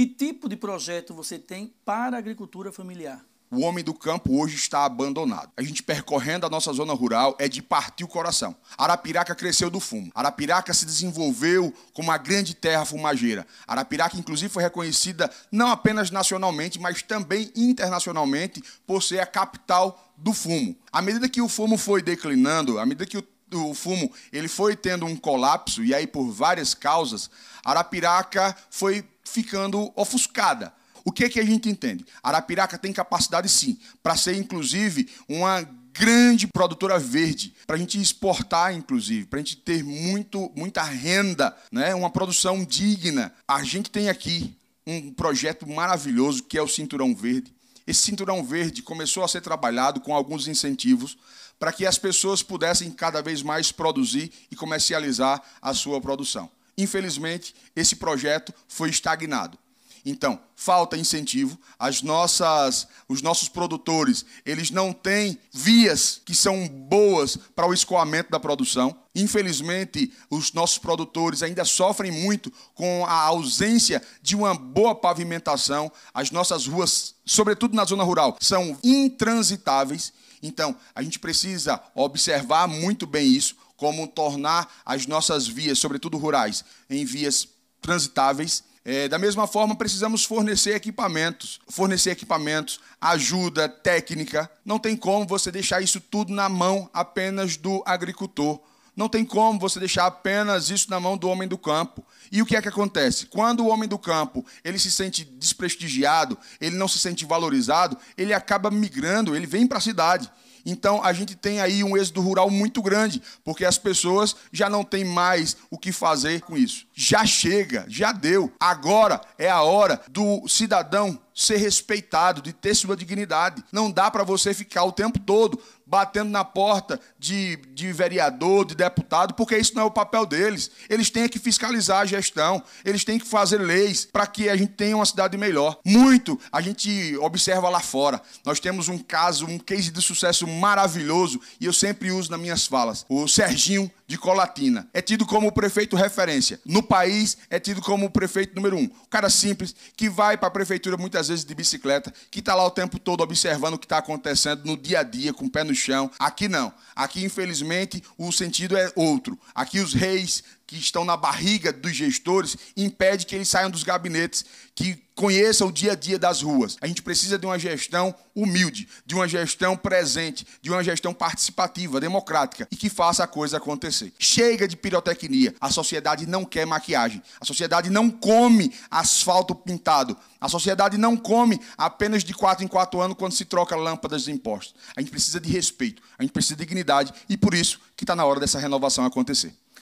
Que tipo de projeto você tem para a agricultura familiar? O homem do campo hoje está abandonado. A gente percorrendo a nossa zona rural é de partir o coração. Arapiraca cresceu do fumo. Arapiraca se desenvolveu como uma grande terra fumageira. Arapiraca, inclusive, foi reconhecida não apenas nacionalmente, mas também internacionalmente por ser a capital do fumo. À medida que o fumo foi declinando, à medida que o o fumo ele foi tendo um colapso e aí por várias causas, Arapiraca foi ficando ofuscada. O que, é que a gente entende? Arapiraca tem capacidade, sim, para ser, inclusive, uma grande produtora verde, para a gente exportar, inclusive, para a gente ter muito, muita renda, né? uma produção digna. A gente tem aqui um projeto maravilhoso que é o Cinturão Verde. Esse Cinturão Verde começou a ser trabalhado com alguns incentivos para que as pessoas pudessem cada vez mais produzir e comercializar a sua produção. Infelizmente, esse projeto foi estagnado. Então, falta incentivo, as nossas, os nossos produtores, eles não têm vias que são boas para o escoamento da produção. Infelizmente, os nossos produtores ainda sofrem muito com a ausência de uma boa pavimentação. As nossas ruas, sobretudo na zona rural, são intransitáveis. Então, a gente precisa observar muito bem isso, como tornar as nossas vias, sobretudo rurais, em vias transitáveis é, da mesma forma, precisamos fornecer equipamentos, fornecer equipamentos, ajuda técnica. Não tem como você deixar isso tudo na mão apenas do agricultor. Não tem como você deixar apenas isso na mão do homem do campo. E o que é que acontece? Quando o homem do campo ele se sente desprestigiado, ele não se sente valorizado, ele acaba migrando, ele vem para a cidade. Então a gente tem aí um êxodo rural muito grande, porque as pessoas já não têm mais o que fazer com isso. Já chega, já deu. Agora é a hora do cidadão ser respeitado, de ter sua dignidade. Não dá para você ficar o tempo todo batendo na porta de, de vereador, de deputado, porque isso não é o papel deles. Eles têm que fiscalizar a gestão, eles têm que fazer leis para que a gente tenha uma cidade melhor. Muito a gente observa lá fora. Nós temos um caso, um case de sucesso maravilhoso, e eu sempre uso nas minhas falas. O Serginho de Colatina. É tido como o prefeito referência. No país, é tido como o prefeito número um. O cara simples, que vai para a prefeitura muitas vezes de bicicleta, que está lá o tempo todo observando o que está acontecendo no dia a dia, com o pé no chão. Aqui não. Aqui, infelizmente, o sentido é outro. Aqui os reis que estão na barriga dos gestores impede que eles saiam dos gabinetes, que conheçam o dia a dia das ruas. A gente precisa de uma gestão humilde, de uma gestão presente, de uma gestão participativa, democrática e que faça a coisa acontecer. Chega de pirotecnia. A sociedade não quer maquiagem. A sociedade não come asfalto pintado. A sociedade não come apenas de quatro em quatro anos quando se troca lâmpadas de impostos. A gente precisa de respeito, a gente precisa de dignidade e por isso que está na hora dessa renovação acontecer.